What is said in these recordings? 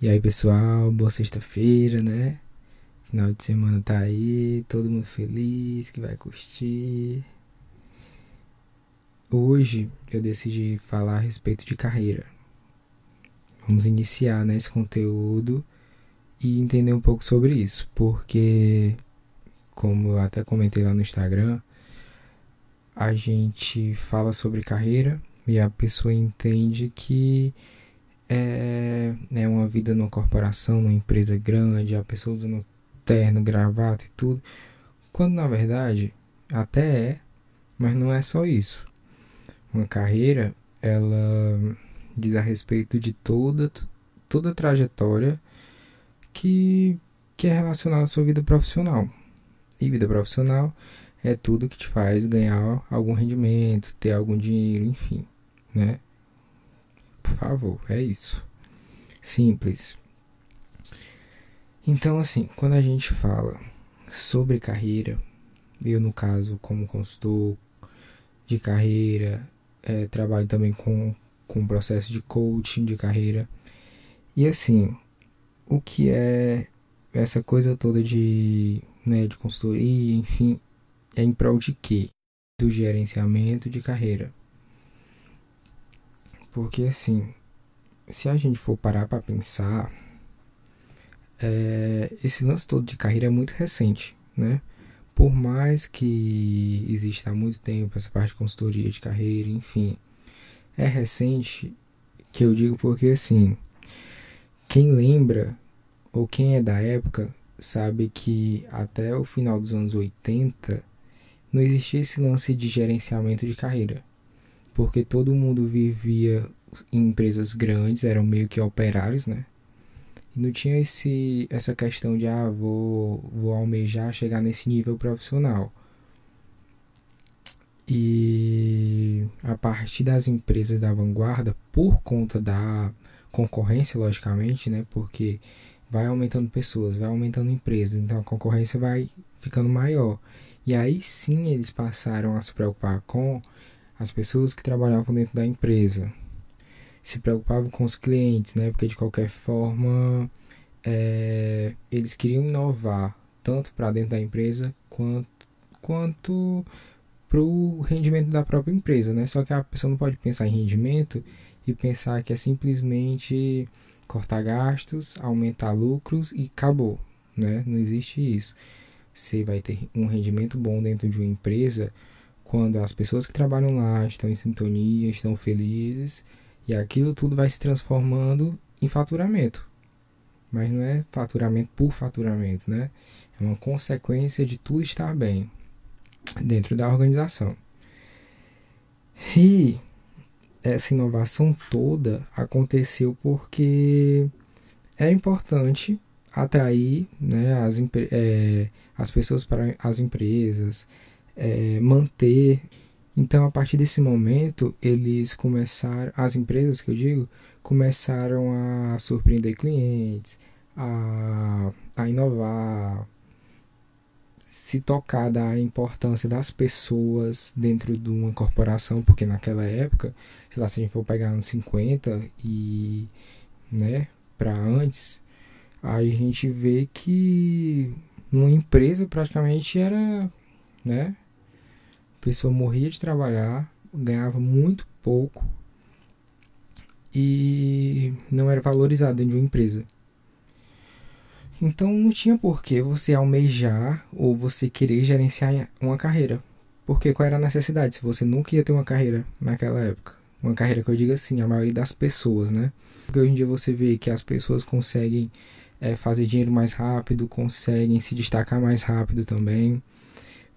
E aí, pessoal, boa sexta-feira, né? Final de semana tá aí, todo mundo feliz, que vai curtir. Hoje eu decidi falar a respeito de carreira. Vamos iniciar né, conteúdo e entender um pouco sobre isso, porque, como eu até comentei lá no Instagram, a gente fala sobre carreira e a pessoa entende que é né, uma vida numa corporação, numa empresa grande, a pessoa usando terno, gravata e tudo, quando na verdade até é, mas não é só isso. Uma carreira, ela diz a respeito de toda toda a trajetória que que é relacionada à sua vida profissional. E vida profissional é tudo que te faz ganhar algum rendimento, ter algum dinheiro, enfim, né? Por favor, é isso. Simples. Então, assim, quando a gente fala sobre carreira, eu, no caso, como consultor de carreira, é, trabalho também com, com processo de coaching de carreira. E, assim, o que é essa coisa toda de, né, de consultoria, enfim, é em prol de quê? Do gerenciamento de carreira. Porque, assim, se a gente for parar para pensar, é, esse lance todo de carreira é muito recente, né? Por mais que exista há muito tempo essa parte de consultoria de carreira, enfim, é recente que eu digo porque assim, quem lembra ou quem é da época sabe que até o final dos anos 80 não existia esse lance de gerenciamento de carreira, porque todo mundo vivia em empresas grandes, eram meio que operários, né? E não tinha esse, essa questão de, ah, vou, vou almejar chegar nesse nível profissional. E a partir das empresas da vanguarda, por conta da concorrência, logicamente, né? Porque vai aumentando pessoas, vai aumentando empresas, então a concorrência vai ficando maior. E aí sim eles passaram a se preocupar com as pessoas que trabalhavam dentro da empresa, se preocupavam com os clientes, né? Porque de qualquer forma é, eles queriam inovar tanto para dentro da empresa quanto quanto para o rendimento da própria empresa, né? Só que a pessoa não pode pensar em rendimento e pensar que é simplesmente cortar gastos, aumentar lucros e acabou, né? Não existe isso. Você vai ter um rendimento bom dentro de uma empresa quando as pessoas que trabalham lá estão em sintonia, estão felizes e aquilo tudo vai se transformando em faturamento. Mas não é faturamento por faturamento, né? É uma consequência de tudo estar bem dentro da organização. E essa inovação toda aconteceu porque era importante atrair né, as, é, as pessoas para as empresas, é, manter. Então, a partir desse momento, eles começaram, as empresas que eu digo, começaram a surpreender clientes, a, a inovar, se tocar da importância das pessoas dentro de uma corporação, porque naquela época, sei lá, se a gente for pegar anos 50 e, né, para antes, a gente vê que uma empresa praticamente era, né, pessoa morria de trabalhar, ganhava muito pouco e não era valorizado dentro de uma empresa. Então não tinha por que você almejar ou você querer gerenciar uma carreira. Porque qual era a necessidade se você nunca ia ter uma carreira naquela época? Uma carreira que eu digo assim, a maioria das pessoas, né? Porque hoje em dia você vê que as pessoas conseguem é, fazer dinheiro mais rápido, conseguem se destacar mais rápido também.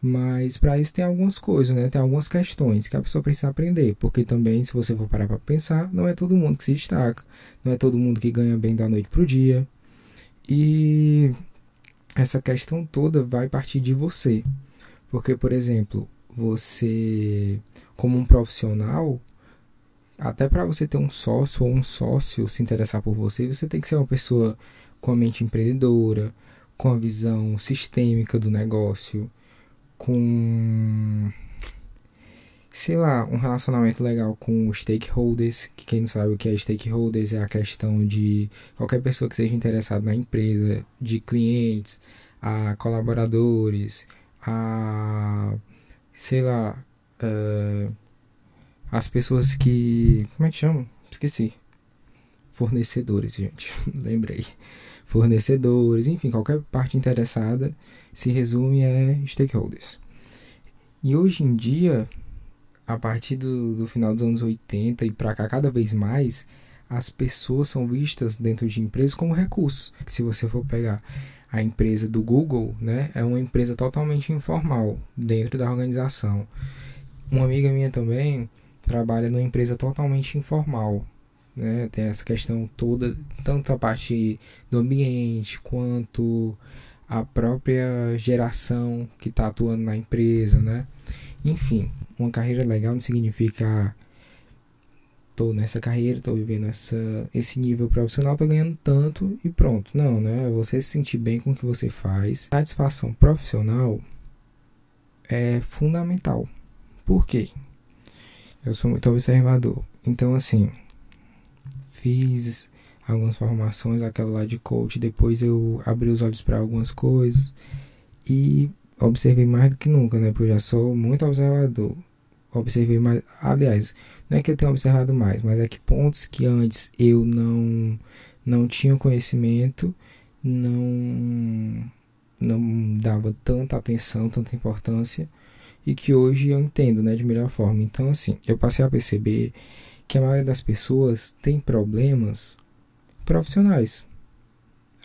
Mas para isso tem algumas coisas, né? Tem algumas questões que a pessoa precisa aprender, porque também se você for parar para pensar, não é todo mundo que se destaca, não é todo mundo que ganha bem da noite pro dia. E essa questão toda vai partir de você. Porque, por exemplo, você como um profissional, até para você ter um sócio ou um sócio se interessar por você, você tem que ser uma pessoa com a mente empreendedora, com a visão sistêmica do negócio, com sei lá, um relacionamento legal com stakeholders, que quem não sabe o que é stakeholders é a questão de qualquer pessoa que seja interessada na empresa, de clientes, a colaboradores, a sei lá, uh, as pessoas que. Como é que chamam? Esqueci. Fornecedores, gente. Lembrei. Fornecedores, enfim, qualquer parte interessada se resume a stakeholders. E hoje em dia, a partir do, do final dos anos 80 e para cá, cada vez mais, as pessoas são vistas dentro de empresas como recursos. Se você for pegar a empresa do Google, né, é uma empresa totalmente informal dentro da organização. Uma amiga minha também trabalha numa empresa totalmente informal, né, tem essa questão toda, tanto a parte do ambiente quanto a própria geração que está atuando na empresa, né? Enfim, uma carreira legal não significa tô nessa carreira, tô vivendo essa, esse nível profissional, tô ganhando tanto e pronto. Não, né? Você se sentir bem com o que você faz. Satisfação profissional é fundamental. Por quê? Eu sou muito observador. Então, assim, fiz algumas formações, aquela lá de coach, depois eu abri os olhos para algumas coisas e observei mais do que nunca, né? Porque eu já sou muito observador observei mais. Aliás, não é que eu tenha observado mais, mas é que pontos que antes eu não não tinha conhecimento, não não dava tanta atenção, tanta importância e que hoje eu entendo, né, de melhor forma. Então, assim, eu passei a perceber que a maioria das pessoas tem problemas profissionais.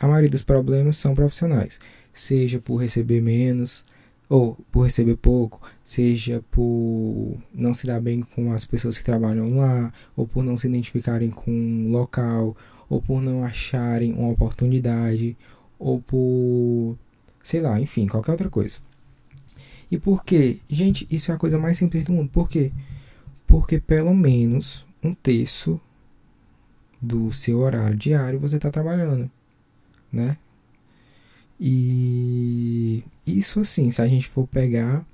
A maioria dos problemas são profissionais, seja por receber menos, ou por receber pouco, seja por não se dar bem com as pessoas que trabalham lá, ou por não se identificarem com o local, ou por não acharem uma oportunidade, ou por sei lá, enfim, qualquer outra coisa. E por quê? Gente, isso é a coisa mais simples do mundo. Por quê? Porque pelo menos um terço do seu horário diário você está trabalhando, né? E isso assim, se a gente for pegar,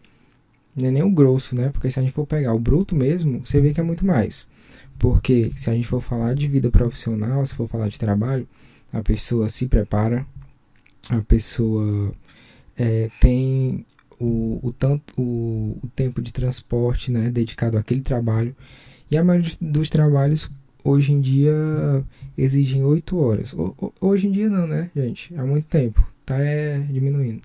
não é nem o grosso, né? Porque se a gente for pegar o bruto mesmo, você vê que é muito mais. Porque se a gente for falar de vida profissional, se for falar de trabalho, a pessoa se prepara, a pessoa é, tem o, o, tanto, o, o tempo de transporte né, dedicado àquele trabalho. E a maioria dos trabalhos hoje em dia exigem 8 horas. Hoje em dia não, né, gente? Há muito tempo tá é, diminuindo.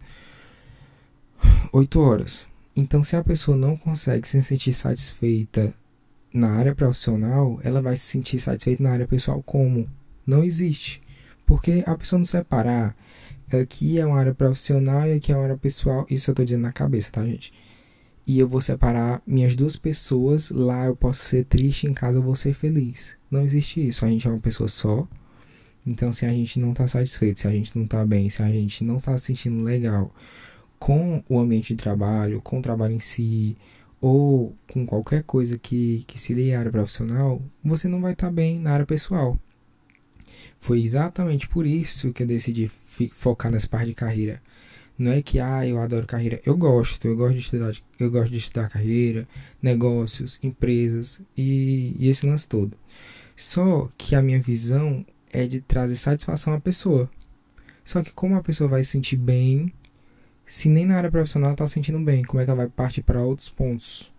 8 horas. Então, se a pessoa não consegue se sentir satisfeita na área profissional, ela vai se sentir satisfeita na área pessoal como? Não existe. Porque a pessoa não separar aqui é uma área profissional e aqui é uma área pessoal. Isso eu tô dizendo na cabeça, tá, gente? E eu vou separar minhas duas pessoas. Lá eu posso ser triste, em casa eu vou ser feliz. Não existe isso. A gente é uma pessoa só. Então, se a gente não está satisfeito, se a gente não está bem, se a gente não está se sentindo legal com o ambiente de trabalho, com o trabalho em si, ou com qualquer coisa que, que se ligue à área profissional, você não vai estar tá bem na área pessoal. Foi exatamente por isso que eu decidi focar nessa parte de carreira. Não é que ah, eu adoro carreira. Eu gosto, eu gosto de estudar, eu gosto de estudar carreira, negócios, empresas e, e esse lance todo. Só que a minha visão é de trazer satisfação à pessoa. Só que como a pessoa vai se sentir bem se nem na área profissional ela está se sentindo bem? Como é que ela vai partir para outros pontos?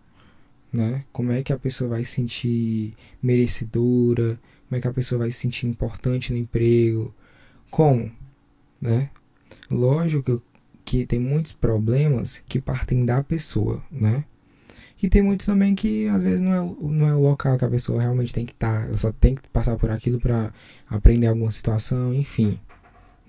Né? Como é que a pessoa vai se sentir merecedora? Como é que a pessoa vai se sentir importante no emprego? Como? Né? Lógico que tem muitos problemas que partem da pessoa, né? E tem muitos também que às vezes não é, não é o local que a pessoa realmente tem que estar, tá, ela só tem que passar por aquilo para aprender alguma situação, enfim,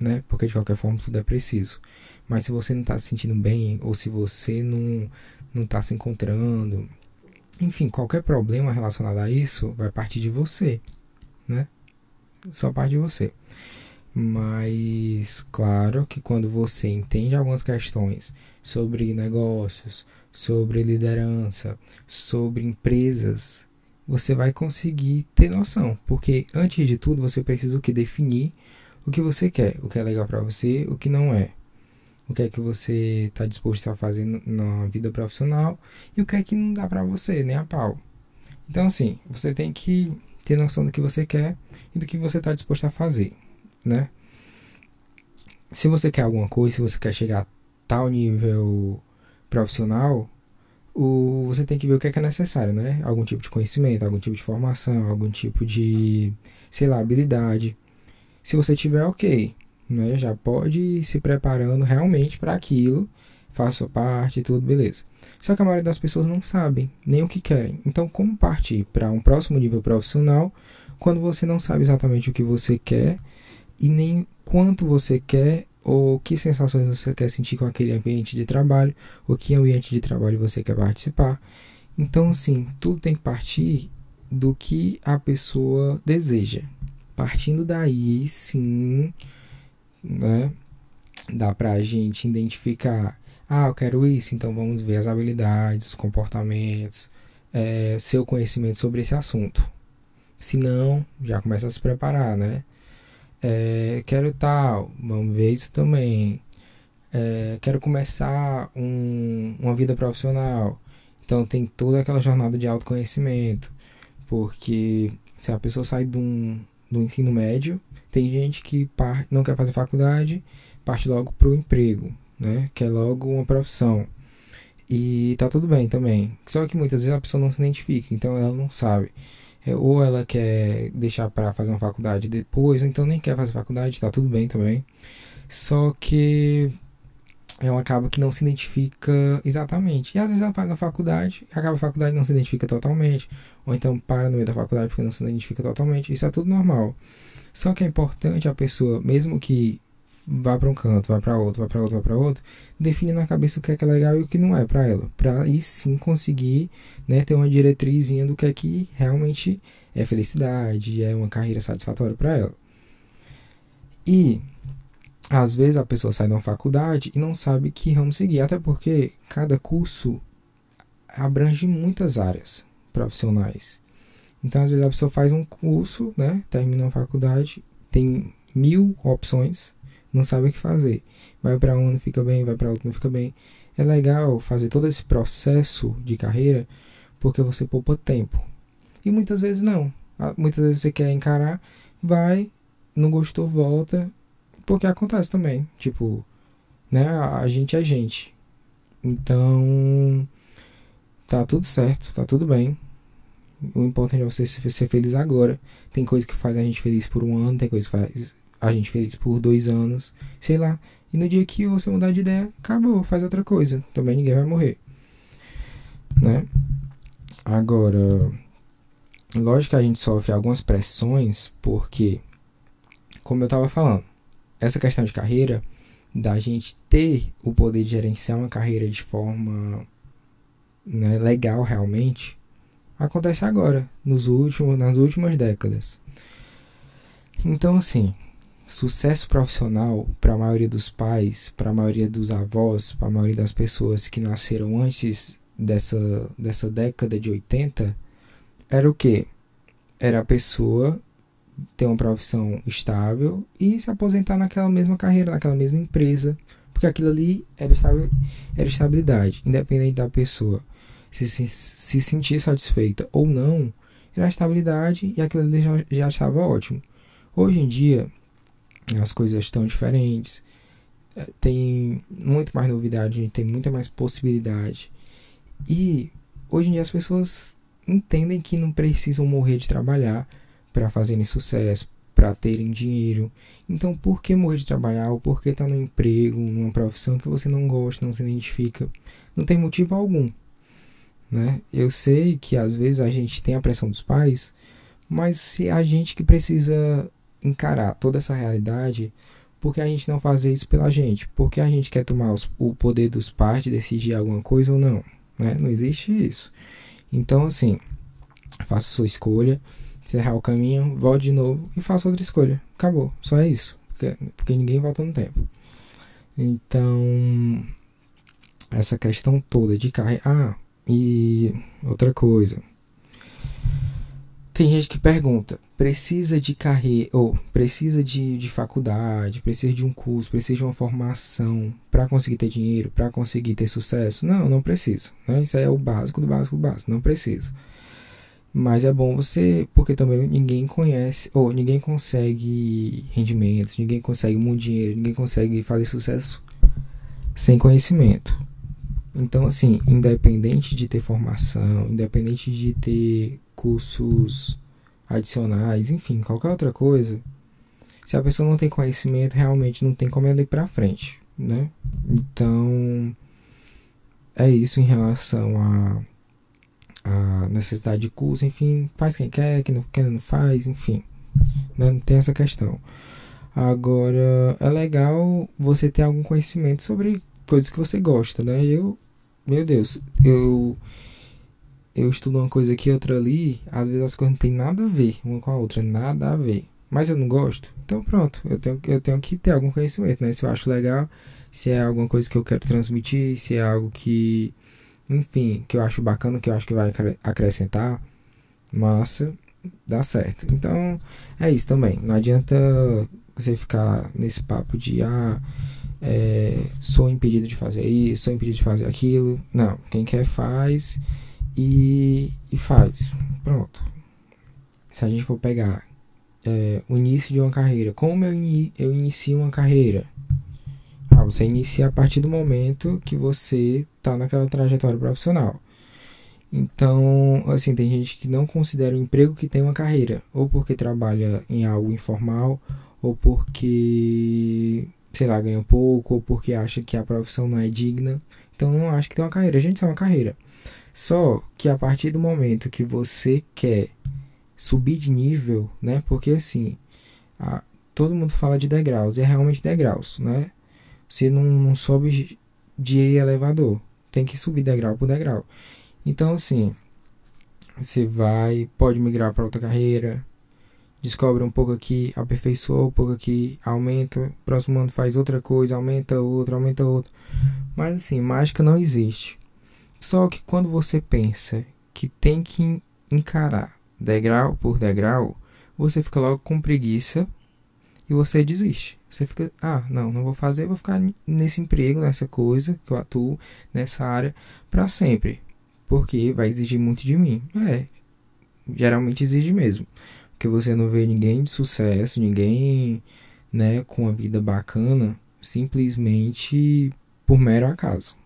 né? Porque de qualquer forma tudo é preciso. Mas se você não está se sentindo bem ou se você não não está se encontrando, enfim, qualquer problema relacionado a isso vai partir de você, né? Só parte de você. Mas claro que quando você entende algumas questões sobre negócios, sobre liderança, sobre empresas, você vai conseguir ter noção, porque antes de tudo você precisa o que definir o que você quer, o que é legal para você, o que não é. o que é que você está disposto a fazer na vida profissional e o que é que não dá para você, nem a pau. Então, assim, você tem que ter noção do que você quer e do que você está disposto a fazer, né? Se você quer alguma coisa, se você quer chegar a tal nível profissional, o, você tem que ver o que é, que é necessário, né? Algum tipo de conhecimento, algum tipo de formação, algum tipo de, sei lá, habilidade. Se você tiver, ok, né? Já pode ir se preparando realmente para aquilo, faça parte, tudo beleza. Só que a maioria das pessoas não sabem nem o que querem. Então, como partir para um próximo nível profissional quando você não sabe exatamente o que você quer e nem quanto você quer ou que sensações você quer sentir com aquele ambiente de trabalho, ou que ambiente de trabalho você quer participar. Então, assim, tudo tem que partir do que a pessoa deseja. Partindo daí, sim, né, dá pra gente identificar, ah, eu quero isso, então vamos ver as habilidades, os comportamentos, é, seu conhecimento sobre esse assunto. Se não, já começa a se preparar, né? É, quero tal, vamos ver isso também. É, quero começar um, uma vida profissional. Então tem toda aquela jornada de autoconhecimento. Porque se a pessoa sai do, um, do ensino médio, tem gente que par, não quer fazer faculdade, parte logo para o emprego, né? Quer logo uma profissão. E tá tudo bem também. Só que muitas vezes a pessoa não se identifica, então ela não sabe. É, ou ela quer deixar para fazer uma faculdade depois, ou então nem quer fazer faculdade, tá tudo bem também. Só que ela acaba que não se identifica exatamente. E às vezes ela faz a faculdade, acaba a faculdade não se identifica totalmente, ou então para no meio da faculdade porque não se identifica totalmente. Isso é tudo normal. Só que é importante a pessoa, mesmo que vá para um canto, vá para outro, vá para outro, vá para outro, definir na cabeça o que é que é legal e o que não é para ela, para aí sim conseguir, né, ter uma diretrizinha do que é que realmente é felicidade, é uma carreira satisfatória para ela. E às vezes a pessoa sai de uma faculdade e não sabe que ramo seguir, até porque cada curso abrange muitas áreas profissionais. Então, às vezes a pessoa faz um curso, né, termina a faculdade, tem mil opções não sabe o que fazer. Vai para um, não fica bem, vai para outro, não fica bem. É legal fazer todo esse processo de carreira porque você poupa tempo. E muitas vezes não. Ah, muitas vezes você quer encarar, vai, não gostou, volta. Porque acontece também. Tipo, né? A gente é gente. Então, tá tudo certo, tá tudo bem. O importante é você ser feliz agora. Tem coisa que faz a gente feliz por um ano, tem coisa que faz a gente feliz por dois anos, sei lá. E no dia que você mudar de ideia, acabou, faz outra coisa. Também ninguém vai morrer. Né? Agora, lógico que a gente sofre algumas pressões, porque, como eu estava falando, essa questão de carreira, da gente ter o poder de gerenciar uma carreira de forma né, legal realmente, acontece agora, nos últimos, nas últimas décadas. Então, assim, Sucesso profissional para a maioria dos pais, para a maioria dos avós, para a maioria das pessoas que nasceram antes dessa, dessa década de 80, era o que? Era a pessoa ter uma profissão estável e se aposentar naquela mesma carreira, naquela mesma empresa, porque aquilo ali era, era estabilidade, independente da pessoa se, se, se sentir satisfeita ou não, era estabilidade e aquilo ali já, já estava ótimo. Hoje em dia, as coisas estão diferentes, é, tem muito mais novidade, tem muita mais possibilidade. E hoje em dia as pessoas entendem que não precisam morrer de trabalhar para fazerem sucesso, para terem dinheiro. Então, por que morrer de trabalhar ou por que estar tá no emprego, numa profissão que você não gosta, não se identifica? Não tem motivo algum. Né? Eu sei que às vezes a gente tem a pressão dos pais, mas se a gente que precisa encarar toda essa realidade, porque a gente não fazer isso pela gente? Porque a gente quer tomar os, o poder dos pais de decidir alguma coisa ou não? Né? Não existe isso. Então, assim, faça sua escolha, encerrar o caminho, volte de novo e faça outra escolha. Acabou. Só é isso. Porque, porque ninguém volta no tempo. Então, essa questão toda de carreira. Ah, e outra coisa Tem gente que pergunta, precisa de carreira, ou precisa de, de faculdade, precisa de um curso, precisa de uma formação para conseguir ter dinheiro, para conseguir ter sucesso? Não, não precisa. Né? Isso é o básico do básico do básico, não precisa. Mas é bom você, porque também ninguém conhece, ou ninguém consegue rendimentos, ninguém consegue muito dinheiro, ninguém consegue fazer sucesso sem conhecimento. Então, assim, independente de ter formação, independente de ter cursos adicionais, enfim, qualquer outra coisa, se a pessoa não tem conhecimento, realmente não tem como ela ir pra frente, né? Então, é isso em relação a a necessidade de curso, enfim, faz quem quer, quem não, quem não faz, enfim, né? não tem essa questão. Agora, é legal você ter algum conhecimento sobre coisas que você gosta, né? Eu, meu Deus, eu eu estudo uma coisa aqui, outra ali, às vezes as coisas não tem nada a ver uma com a outra, nada a ver. Mas eu não gosto, então pronto, eu tenho, eu tenho que ter algum conhecimento, né? Se eu acho legal, se é alguma coisa que eu quero transmitir, se é algo que enfim, que eu acho bacana, que eu acho que vai acrescentar, massa, dá certo. Então, é isso também. Não adianta você ficar nesse papo de ah, é, sou impedido de fazer isso, sou impedido de fazer aquilo. Não, quem quer faz e, e faz. Pronto. Se a gente for pegar é, o início de uma carreira, como eu, eu inicio uma carreira? Ah, você inicia a partir do momento que você está naquela trajetória profissional. Então, assim, tem gente que não considera o emprego que tem uma carreira, ou porque trabalha em algo informal, ou porque, sei lá, ganha pouco, ou porque acha que a profissão não é digna. Então, não acha que tem uma carreira. A gente tem uma carreira. Só que a partir do momento que você quer subir de nível, né? Porque assim, a, todo mundo fala de degraus, e é realmente degraus, né? Você não, não sobe de elevador tem que subir degrau por degrau. Então, assim, você vai, pode migrar para outra carreira, descobre um pouco aqui, aperfeiçoa um pouco aqui, aumenta, próximo ano faz outra coisa, aumenta outra, aumenta outra. Mas assim, mágica não existe. Só que quando você pensa que tem que encarar degrau por degrau, você fica logo com preguiça e você desiste. Você fica, ah, não, não vou fazer, vou ficar nesse emprego, nessa coisa que eu atuo, nessa área, para sempre. Porque vai exigir muito de mim. É, geralmente exige mesmo. Porque você não vê ninguém de sucesso, ninguém, né, com a vida bacana, simplesmente por mero acaso.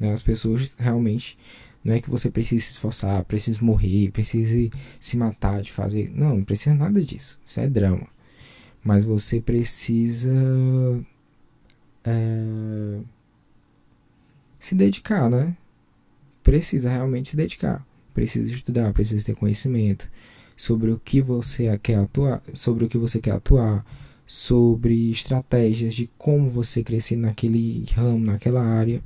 Né? As pessoas realmente não é que você precise se esforçar, precise morrer, precise se matar de fazer. Não, não precisa nada disso. Isso é drama. Mas você precisa é, se dedicar, né? Precisa realmente se dedicar. Precisa estudar, precisa ter conhecimento sobre o que você quer atuar, sobre o que você quer atuar, sobre estratégias de como você crescer naquele ramo, naquela área.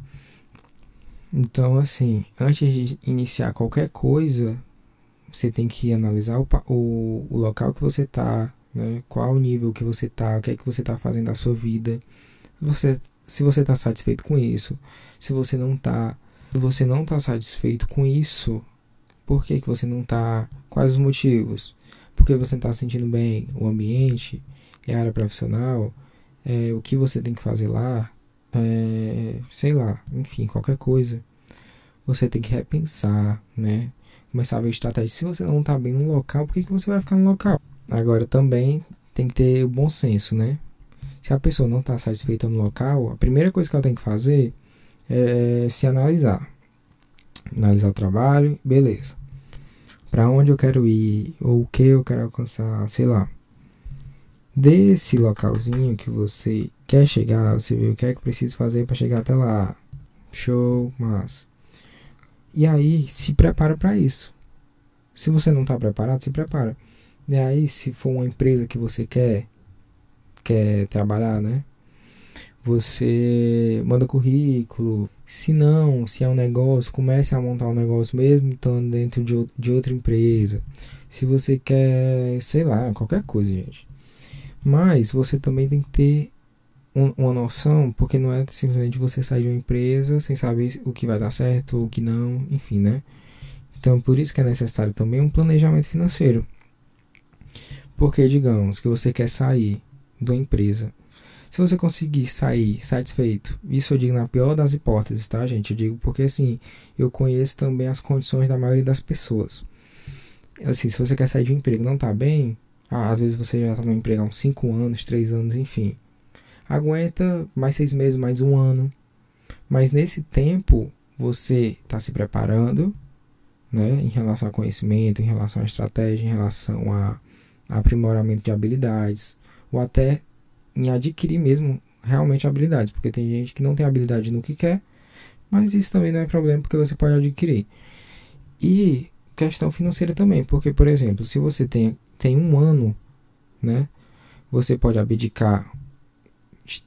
Então, assim, antes de iniciar qualquer coisa, você tem que analisar o, o, o local que você está, né? Qual o nível que você tá, o que é que você tá fazendo da sua vida. Você, se você está satisfeito com isso, se você não está, você não está satisfeito com isso, por que, que você não está? Quais os motivos? Porque você não está sentindo bem o ambiente, a área profissional, é, o que você tem que fazer lá, é, sei lá, enfim, qualquer coisa. Você tem que repensar, né? Começar a ver estratégia. Se você não está bem no local, por que, que você vai ficar no local? Agora também tem que ter o bom senso, né? Se a pessoa não está satisfeita no local, a primeira coisa que ela tem que fazer é se analisar. Analisar o trabalho, beleza. Para onde eu quero ir, ou o que eu quero alcançar, sei lá. Desse localzinho que você quer chegar, você vê o que é que precisa fazer para chegar até lá. Show, mas. E aí, se prepara para isso. Se você não está preparado, se prepara. E aí, se for uma empresa que você quer, quer trabalhar, né? Você manda currículo. Se não, se é um negócio, comece a montar um negócio mesmo estando dentro de, de outra empresa. Se você quer, sei lá, qualquer coisa, gente. Mas você também tem que ter um, uma noção, porque não é simplesmente você sair de uma empresa sem saber o que vai dar certo ou o que não, enfim, né? Então, por isso que é necessário também um planejamento financeiro. Porque, digamos, que você quer sair da empresa. Se você conseguir sair satisfeito, isso eu digo na pior das hipóteses, tá, gente? Eu digo porque, assim, eu conheço também as condições da maioria das pessoas. Assim, se você quer sair de um emprego não tá bem, ah, às vezes você já tá no emprego há uns 5 anos, 3 anos, enfim. Aguenta mais seis meses, mais um ano. Mas nesse tempo, você está se preparando, né, em relação a conhecimento, em relação a estratégia, em relação a aprimoramento de habilidades, ou até em adquirir mesmo realmente habilidades, porque tem gente que não tem habilidade no que quer, mas isso também não é problema porque você pode adquirir. E questão financeira também, porque por exemplo, se você tem, tem um ano, né, você pode abdicar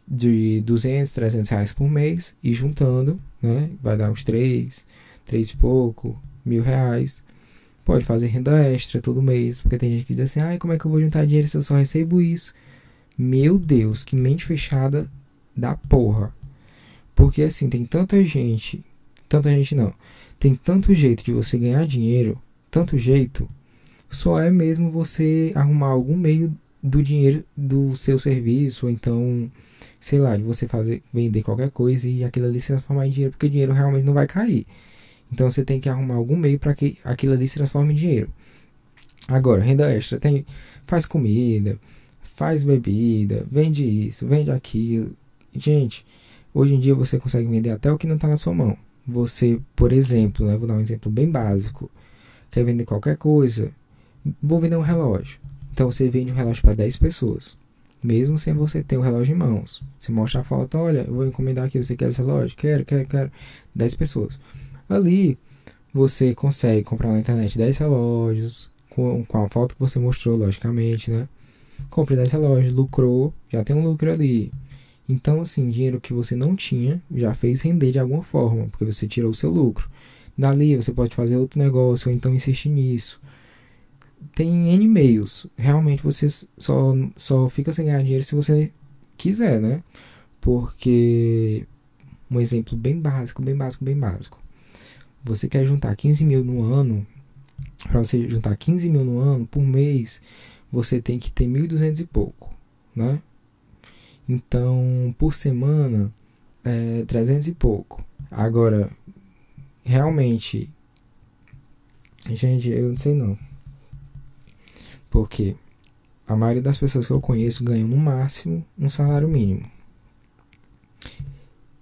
de 200, 300 reais por mês e juntando, né, vai dar uns 3, 3 e pouco, mil reais. Pode fazer renda extra todo mês, porque tem gente que diz assim, ai, como é que eu vou juntar dinheiro se eu só recebo isso? Meu Deus, que mente fechada da porra. Porque assim, tem tanta gente, tanta gente não, tem tanto jeito de você ganhar dinheiro, tanto jeito, só é mesmo você arrumar algum meio do dinheiro do seu serviço, ou então, sei lá, de você fazer vender qualquer coisa e aquilo ali se transformar em dinheiro, porque o dinheiro realmente não vai cair. Então você tem que arrumar algum meio para que aquilo ali se transforme em dinheiro. Agora, renda extra tem faz comida, faz bebida, vende isso, vende aquilo. Gente, hoje em dia você consegue vender até o que não está na sua mão. Você, por exemplo, né, vou dar um exemplo bem básico, quer vender qualquer coisa, vou vender um relógio. Então você vende um relógio para 10 pessoas, mesmo sem você ter o relógio em mãos. Você mostra a foto, olha, eu vou encomendar aqui, você quer esse relógio? Quero, quero, quero. 10 pessoas. Ali você consegue comprar na internet 10 relógios, com, com a foto que você mostrou, logicamente, né? Compre 10 relógios, lucrou, já tem um lucro ali. Então, assim, dinheiro que você não tinha já fez render de alguma forma, porque você tirou o seu lucro. Dali você pode fazer outro negócio, ou então insistir nisso. Tem N meios. Realmente você só, só fica sem ganhar dinheiro se você quiser, né? Porque, um exemplo bem básico, bem básico, bem básico você quer juntar 15 mil no ano, para você juntar 15 mil no ano por mês, você tem que ter 1.200 e pouco, né? Então, por semana, é 300 e pouco. Agora, realmente, gente, eu não sei não. Porque a maioria das pessoas que eu conheço ganham no máximo um salário mínimo.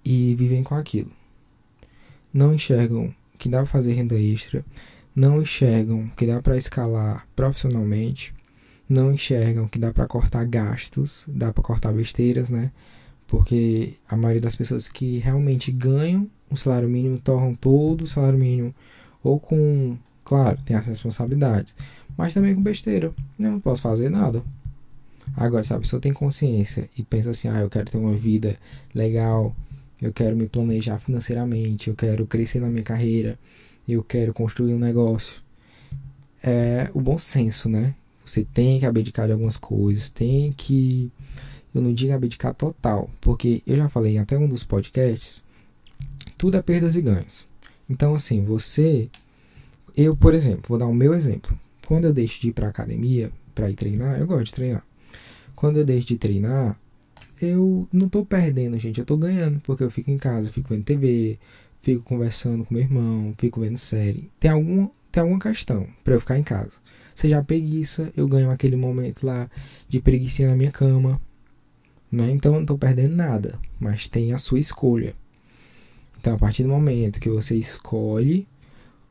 E vivem com aquilo. Não enxergam que dá para fazer renda extra, não enxergam que dá para escalar profissionalmente, não enxergam que dá para cortar gastos, dá para cortar besteiras, né? Porque a maioria das pessoas que realmente ganham o salário mínimo tornam todo o salário mínimo ou com, claro, tem as responsabilidades, mas também com besteira. Eu não posso fazer nada. Agora, se a pessoa tem consciência e pensa assim, ah, eu quero ter uma vida legal, eu quero me planejar financeiramente, eu quero crescer na minha carreira, eu quero construir um negócio. É o bom senso, né? Você tem que abdicar de algumas coisas, tem que. Eu não digo abdicar total, porque eu já falei até um dos podcasts, tudo é perdas e ganhos. Então, assim, você. Eu, por exemplo, vou dar o meu exemplo. Quando eu deixo de ir para academia, para ir treinar, eu gosto de treinar. Quando eu deixo de treinar, eu não tô perdendo, gente, eu tô ganhando, porque eu fico em casa, fico vendo TV, fico conversando com meu irmão, fico vendo série. Tem algum tem alguma questão para eu ficar em casa. Seja preguiça, eu ganho aquele momento lá de preguiça na minha cama, né? Então eu não tô perdendo nada, mas tem a sua escolha. Então, a partir do momento que você escolhe,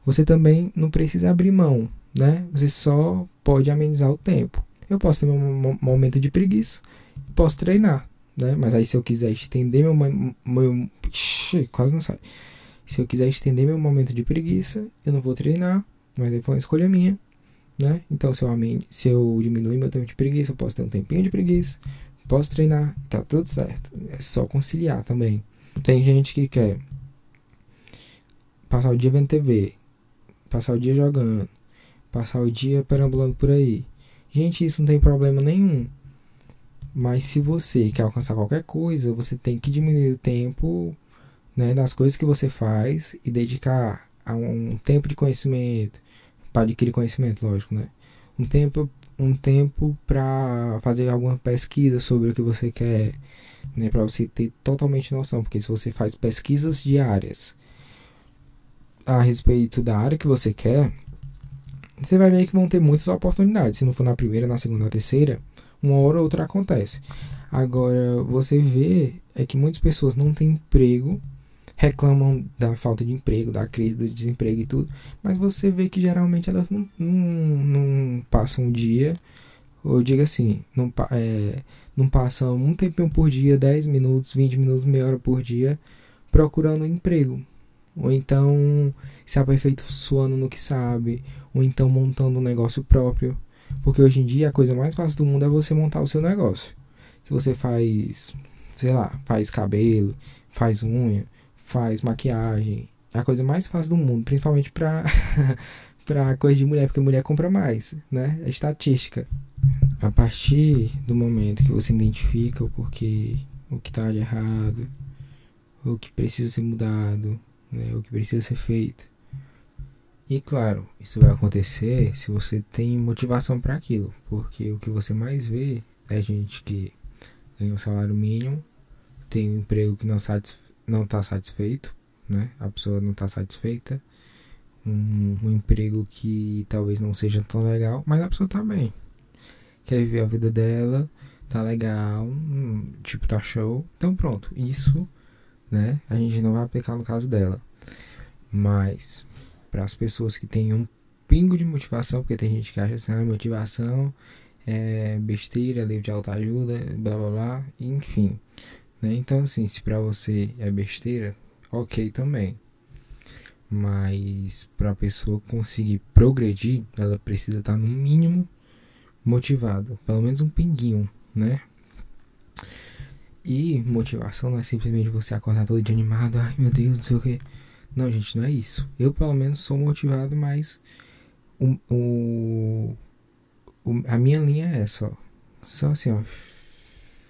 você também não precisa abrir mão, né? Você só pode amenizar o tempo. Eu posso ter um momento de preguiça, posso treinar, né? Mas aí se eu quiser estender meu, meu quase não sai. Se eu quiser estender meu momento de preguiça, eu não vou treinar, mas aí foi uma escolha minha, né? Então se eu, se eu diminuir meu tempo de preguiça, eu posso ter um tempinho de preguiça, posso treinar, tá tudo certo. É só conciliar também. Tem gente que quer passar o dia vendo TV, passar o dia jogando, passar o dia perambulando por aí. Gente, isso não tem problema nenhum. Mas se você quer alcançar qualquer coisa, você tem que diminuir o tempo né, das coisas que você faz e dedicar um tempo de conhecimento, para adquirir conhecimento, lógico, né? Um tempo, um tempo para fazer alguma pesquisa sobre o que você quer, né? Para você ter totalmente noção, porque se você faz pesquisas diárias a respeito da área que você quer, você vai ver que vão ter muitas oportunidades. Se não for na primeira, na segunda, na terceira, uma hora ou outra acontece. Agora, você vê é que muitas pessoas não têm emprego, reclamam da falta de emprego, da crise do desemprego e tudo, mas você vê que geralmente elas não, não, não passam um dia, ou diga assim, não, é, não passam um tempinho por dia, 10 minutos, 20 minutos, meia hora por dia, procurando um emprego. Ou então se aperfeiçoando no que sabe, ou então montando um negócio próprio. Porque hoje em dia a coisa mais fácil do mundo é você montar o seu negócio. Se você faz, sei lá, faz cabelo, faz unha, faz maquiagem, é a coisa mais fácil do mundo, principalmente pra, pra coisa de mulher, porque mulher compra mais, né? É estatística. A partir do momento que você identifica o porquê, o que tá de errado, o que precisa ser mudado, né? o que precisa ser feito. E claro, isso vai acontecer se você tem motivação para aquilo, porque o que você mais vê é gente que ganha um salário mínimo, tem um emprego que não está não tá satisfeito, né? A pessoa não está satisfeita, um, um, emprego que talvez não seja tão legal, mas a pessoa tá bem, quer viver a vida dela, tá legal, hum, tipo tá show, então pronto, isso, né? A gente não vai aplicar no caso dela, mas para as pessoas que têm um pingo de motivação, porque tem gente que acha assim, ah, motivação é besteira, livro de autoajuda, blá blá blá, enfim. Né? Então, assim, se para você é besteira, ok também. Mas para a pessoa conseguir progredir, ela precisa estar tá no mínimo motivada, pelo menos um pinguinho, né? E motivação não é simplesmente você acordar todo dia animado, ai meu Deus, não sei o que. Não, gente, não é isso. Eu, pelo menos, sou motivado, mas o, o, o, a minha linha é essa, ó. Só assim, ó.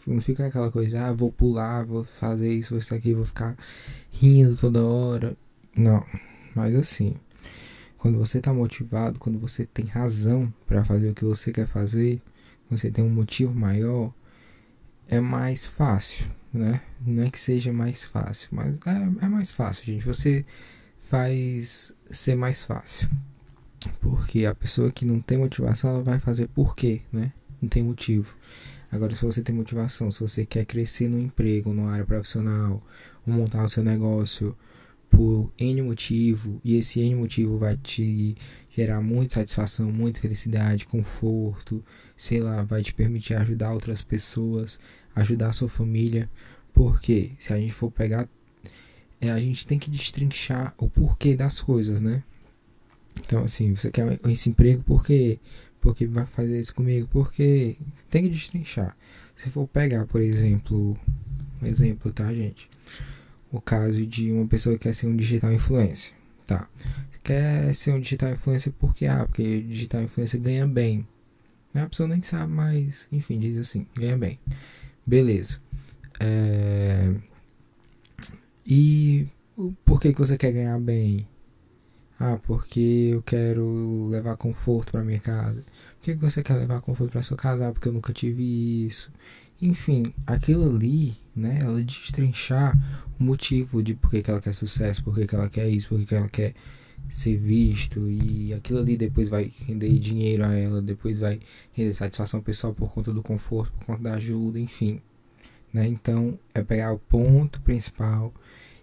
Não fica aquela coisa, ah, vou pular, vou fazer isso, vou estar aqui, vou ficar rindo toda hora. Não, mas assim, quando você tá motivado, quando você tem razão para fazer o que você quer fazer, você tem um motivo maior, é mais fácil né? Não é que seja mais fácil, mas é, é mais fácil, gente. Você faz ser mais fácil. Porque a pessoa que não tem motivação, ela vai fazer por quê, né? Não tem motivo. Agora, se você tem motivação, se você quer crescer no emprego, numa área profissional, ou montar o seu negócio por N motivo, e esse N motivo vai te gerar muita satisfação, muita felicidade, conforto, sei lá, vai te permitir ajudar outras pessoas, ajudar a sua família, porque se a gente for pegar, é, a gente tem que destrinchar o porquê das coisas, né? Então, assim, você quer esse emprego porque porque vai fazer isso comigo? Porque tem que destrinchar. Se for pegar, por exemplo, um exemplo, tá, gente? O caso de uma pessoa que quer ser um digital influencer, tá? Quer ser um digital influencer porque, ah, porque digital influencer ganha bem. A pessoa nem sabe, mas, enfim, diz assim, ganha bem. Beleza. É... E por que, que você quer ganhar bem? Ah, porque eu quero levar conforto para minha casa. Por que, que você quer levar conforto para sua casa? Ah, porque eu nunca tive isso. Enfim, aquilo ali, né? Ela destrinchar o motivo de por que, que ela quer sucesso, por que, que ela quer isso, por que, que ela quer ser visto e aquilo ali depois vai render dinheiro a ela, depois vai render satisfação pessoal por conta do conforto, por conta da ajuda, enfim. Né? Então é pegar o ponto principal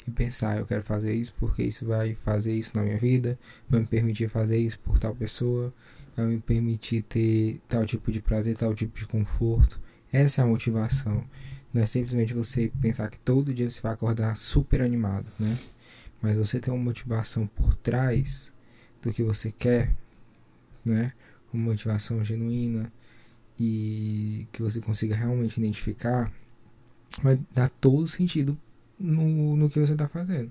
e pensar, eu quero fazer isso porque isso vai fazer isso na minha vida, vai me permitir fazer isso por tal pessoa, vai me permitir ter tal tipo de prazer, tal tipo de conforto. Essa é a motivação. Não é simplesmente você pensar que todo dia você vai acordar super animado, né? Mas você tem uma motivação por trás do que você quer, né? Uma motivação genuína e que você consiga realmente identificar, vai dar todo sentido no, no que você está fazendo.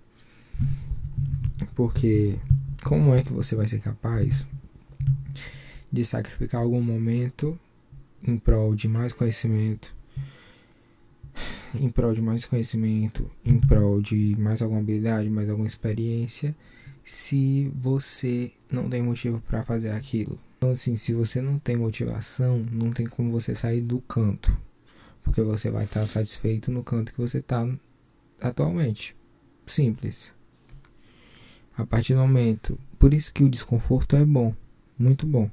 Porque como é que você vai ser capaz de sacrificar algum momento em prol de mais conhecimento, em prol de mais conhecimento, em prol de mais alguma habilidade, mais alguma experiência, se você não tem motivo para fazer aquilo. Então, assim, se você não tem motivação, não tem como você sair do canto, porque você vai estar satisfeito no canto que você está atualmente. Simples. A partir do momento, por isso que o desconforto é bom, muito bom.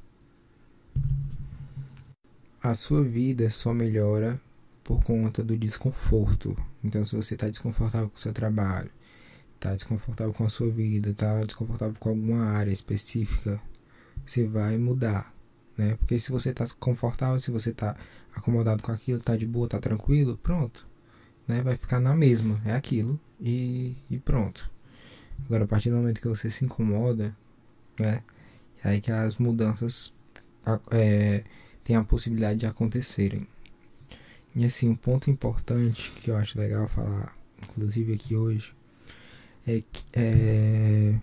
A sua vida só melhora por conta do desconforto. Então, se você está desconfortável com o seu trabalho, está desconfortável com a sua vida, está desconfortável com alguma área específica, você vai mudar, né? Porque se você está confortável, se você está acomodado com aquilo, está de boa, está tranquilo, pronto, né? Vai ficar na mesma, é aquilo e, e pronto. Agora, a partir do momento que você se incomoda, né? É aí que as mudanças é, têm a possibilidade de acontecerem. E assim, um ponto importante que eu acho legal falar, inclusive aqui hoje, é, é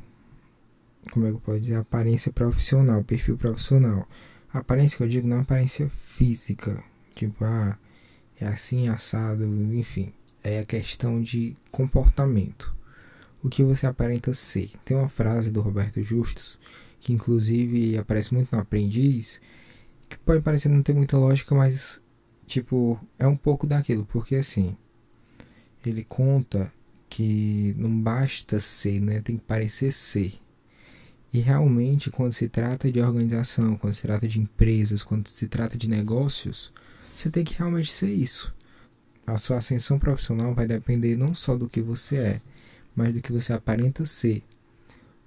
como é que eu posso dizer? Aparência profissional, perfil profissional. A aparência que eu digo não é aparência física, tipo, ah, é assim, assado, enfim. É a questão de comportamento. O que você aparenta ser. Tem uma frase do Roberto Justus, que inclusive aparece muito no Aprendiz, que pode parecer não ter muita lógica, mas, tipo, é um pouco daquilo, porque assim, ele conta que não basta ser, né? Tem que parecer ser. E realmente, quando se trata de organização, quando se trata de empresas, quando se trata de negócios, você tem que realmente ser isso. A sua ascensão profissional vai depender não só do que você é, mas do que você aparenta ser.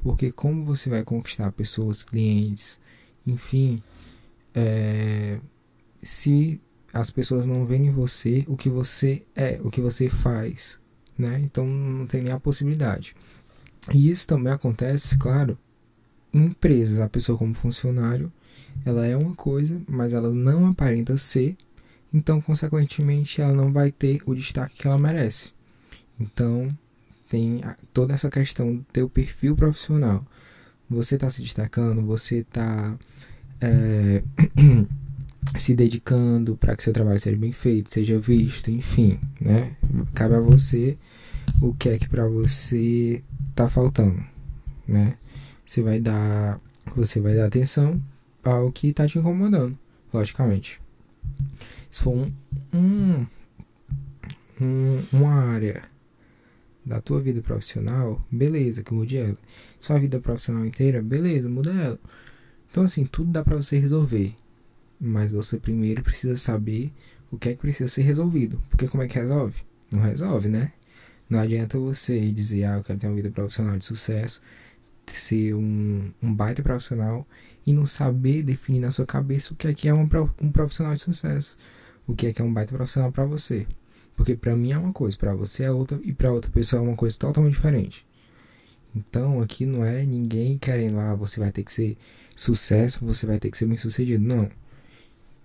Porque como você vai conquistar pessoas, clientes, enfim, é, se as pessoas não veem em você o que você é, o que você faz, né? Então não tem nem a possibilidade. E isso também acontece, claro, em empresas. A pessoa como funcionário, ela é uma coisa, mas ela não aparenta ser. Então, consequentemente, ela não vai ter o destaque que ela merece. Então, tem toda essa questão do teu perfil profissional. Você está se destacando, você está é, se dedicando para que seu trabalho seja bem feito, seja visto, enfim, né? Cabe a você o que é que para você tá faltando, né? Você vai dar, você vai dar atenção ao que tá te incomodando, logicamente. Se for um, um, um uma área da tua vida profissional, beleza, que mude ela. Sua vida profissional inteira, beleza, muda ela. Então assim, tudo dá para você resolver. Mas você primeiro precisa saber o que é que precisa ser resolvido. Porque como é que resolve? Não resolve, né? Não adianta você dizer, ah, eu quero ter uma vida profissional de sucesso, ser um, um baita profissional e não saber definir na sua cabeça o que é que é um, um profissional de sucesso. O que é que é um baita profissional para você. Porque para mim é uma coisa, para você é outra e para outra pessoa é uma coisa totalmente diferente. Então aqui não é ninguém querendo, ah, você vai ter que ser sucesso, você vai ter que ser bem sucedido. Não.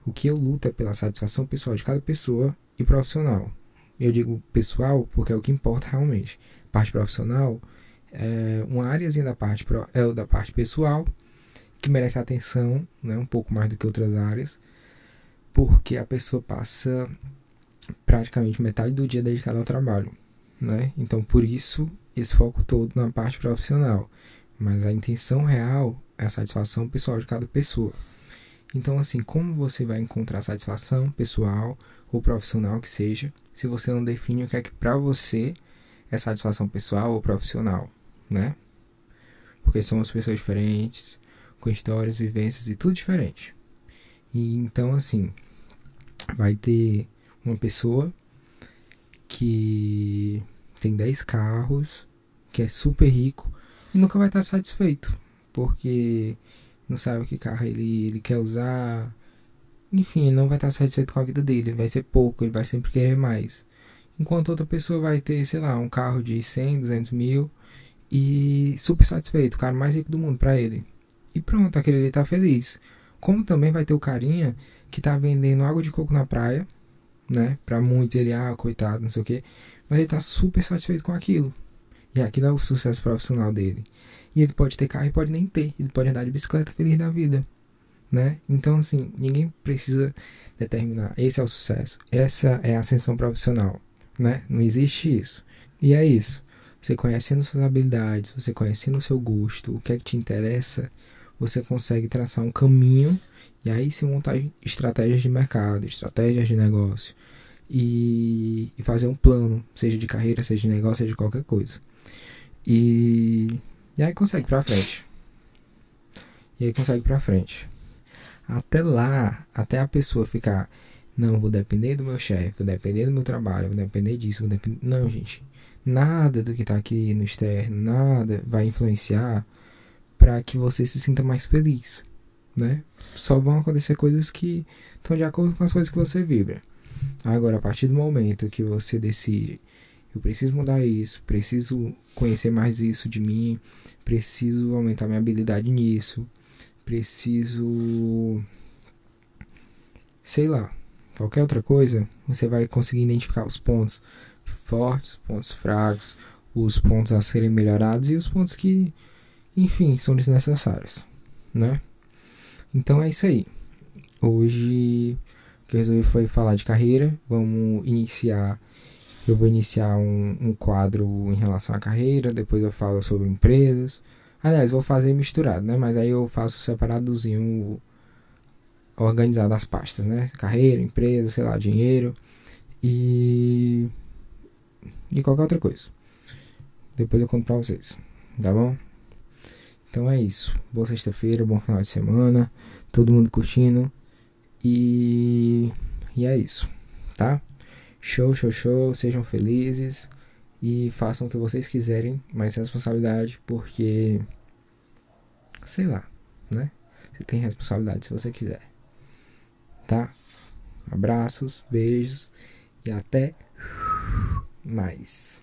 O que eu luto é pela satisfação pessoal de cada pessoa e profissional. Eu digo pessoal porque é o que importa realmente. Parte profissional é uma áreazinha da parte é o da parte pessoal que merece atenção, né, um pouco mais do que outras áreas, porque a pessoa passa praticamente metade do dia dedicado ao trabalho, né? Então por isso esse foco todo na parte profissional, mas a intenção real é a satisfação pessoal de cada pessoa. Então assim, como você vai encontrar satisfação pessoal ou profissional que seja, se você não define o que é que para você é satisfação pessoal ou profissional, né? Porque somos pessoas diferentes, com histórias, vivências e tudo diferente. E então assim, vai ter uma pessoa que tem 10 carros, que é super rico e nunca vai estar satisfeito, porque não sabe que carro ele, ele quer usar, enfim, ele não vai estar satisfeito com a vida dele, vai ser pouco, ele vai sempre querer mais. Enquanto outra pessoa vai ter, sei lá, um carro de 100, 200 mil e super satisfeito, o cara mais rico do mundo para ele. E pronto, aquele ali tá feliz. Como também vai ter o carinha que tá vendendo água de coco na praia, né? Pra muitos ele, ah, coitado, não sei o que. Mas ele tá super satisfeito com aquilo. E aquilo é o sucesso profissional dele. E ele pode ter carro e pode nem ter. Ele pode andar de bicicleta feliz da vida né? Então, assim, ninguém precisa determinar esse é o sucesso, essa é a ascensão profissional, né? Não existe isso. E é isso. Você conhecendo suas habilidades, você conhecendo o seu gosto, o que é que te interessa, você consegue traçar um caminho e aí se montar estratégias de mercado, estratégias de negócio e, e fazer um plano, seja de carreira, seja de negócio, seja de qualquer coisa. E, e aí consegue pra frente. E aí consegue pra frente. Até lá, até a pessoa ficar, não, vou depender do meu chefe, vou depender do meu trabalho, vou depender disso, vou depender. Não, gente. Nada do que tá aqui no externo, nada vai influenciar para que você se sinta mais feliz, né? Só vão acontecer coisas que estão de acordo com as coisas que você vibra. Agora, a partir do momento que você decide, eu preciso mudar isso, preciso conhecer mais isso de mim, preciso aumentar minha habilidade nisso, preciso sei lá, qualquer outra coisa, você vai conseguir identificar os pontos fortes, pontos fracos, os pontos a serem melhorados e os pontos que, enfim, são desnecessários, né? Então é isso aí. Hoje o que eu resolvi foi falar de carreira. Vamos iniciar. Eu vou iniciar um, um quadro em relação à carreira. Depois eu falo sobre empresas. Aliás, vou fazer misturado, né? Mas aí eu faço separadozinho organizado as pastas, né? Carreira, empresa, sei lá, dinheiro e e qualquer outra coisa. Depois eu conto pra vocês, tá bom? Então é isso. Boa sexta-feira, bom final de semana. Todo mundo curtindo. E, e é isso, tá? Show, show, show. Sejam felizes e façam o que vocês quiserem, mas responsabilidade, porque. Sei lá, né? Você tem responsabilidade se você quiser. Tá? Abraços, beijos e até mais.